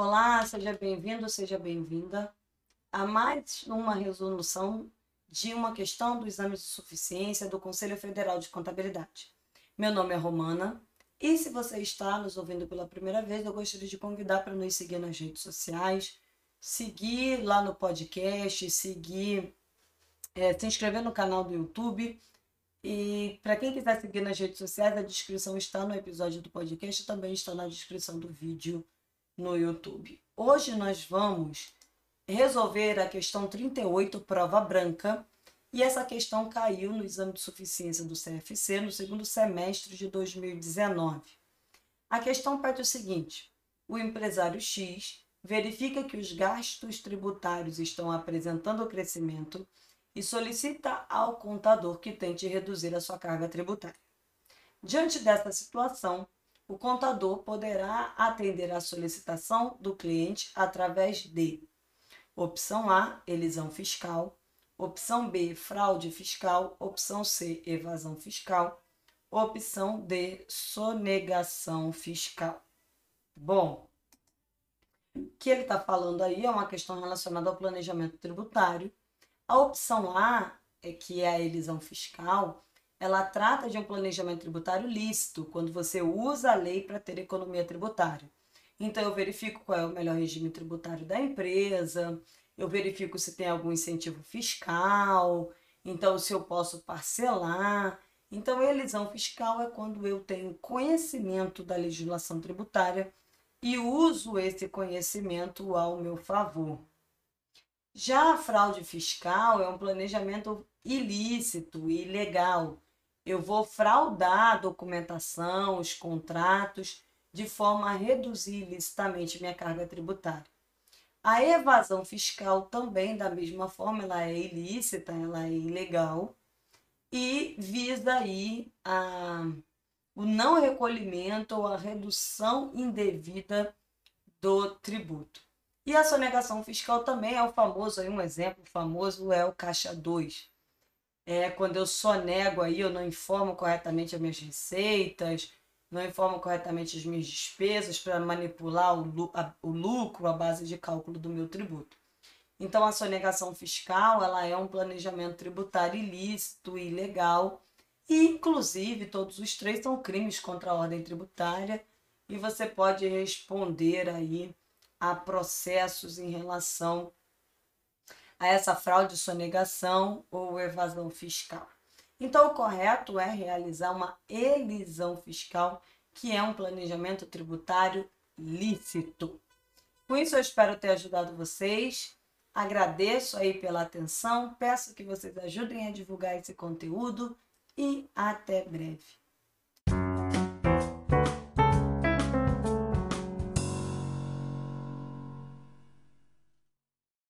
Olá, seja bem-vindo, seja bem-vinda a mais uma resolução de uma questão do exame de suficiência do Conselho Federal de Contabilidade. Meu nome é Romana e se você está nos ouvindo pela primeira vez, eu gostaria de convidar para nos seguir nas redes sociais, seguir lá no podcast, seguir, é, se inscrever no canal do YouTube. E para quem quiser seguir nas redes sociais, a descrição está no episódio do podcast também está na descrição do vídeo no YouTube. Hoje nós vamos resolver a questão 38, prova branca, e essa questão caiu no exame de suficiência do CFC no segundo semestre de 2019. A questão pede o seguinte: o empresário X verifica que os gastos tributários estão apresentando crescimento e solicita ao contador que tente reduzir a sua carga tributária. Diante dessa situação, o contador poderá atender à solicitação do cliente através de opção A, elisão fiscal, opção B, fraude fiscal, opção C, evasão fiscal, opção D, sonegação fiscal. Bom, o que ele está falando aí é uma questão relacionada ao planejamento tributário. A opção A, é que é a elisão fiscal, ela trata de um planejamento tributário lícito, quando você usa a lei para ter economia tributária. Então, eu verifico qual é o melhor regime tributário da empresa, eu verifico se tem algum incentivo fiscal, então, se eu posso parcelar. Então, elisão fiscal é quando eu tenho conhecimento da legislação tributária e uso esse conhecimento ao meu favor. Já a fraude fiscal é um planejamento ilícito ilegal eu vou fraudar a documentação, os contratos, de forma a reduzir ilicitamente minha carga tributária. A evasão fiscal também, da mesma forma, ela é ilícita, ela é ilegal e visa aí a, o não recolhimento ou a redução indevida do tributo. E a sonegação fiscal também é o famoso, aí um exemplo famoso é o Caixa 2 é, quando eu sonego aí, eu não informo corretamente as minhas receitas, não informo corretamente as minhas despesas para manipular o, a, o lucro à base de cálculo do meu tributo. Então, a sonegação fiscal ela é um planejamento tributário ilícito e ilegal, e, inclusive, todos os três são crimes contra a ordem tributária, e você pode responder aí a processos em relação a essa fraude, sonegação ou evasão fiscal. Então, o correto é realizar uma elisão fiscal, que é um planejamento tributário lícito. Com isso, eu espero ter ajudado vocês. Agradeço aí pela atenção, peço que vocês ajudem a divulgar esse conteúdo e até breve.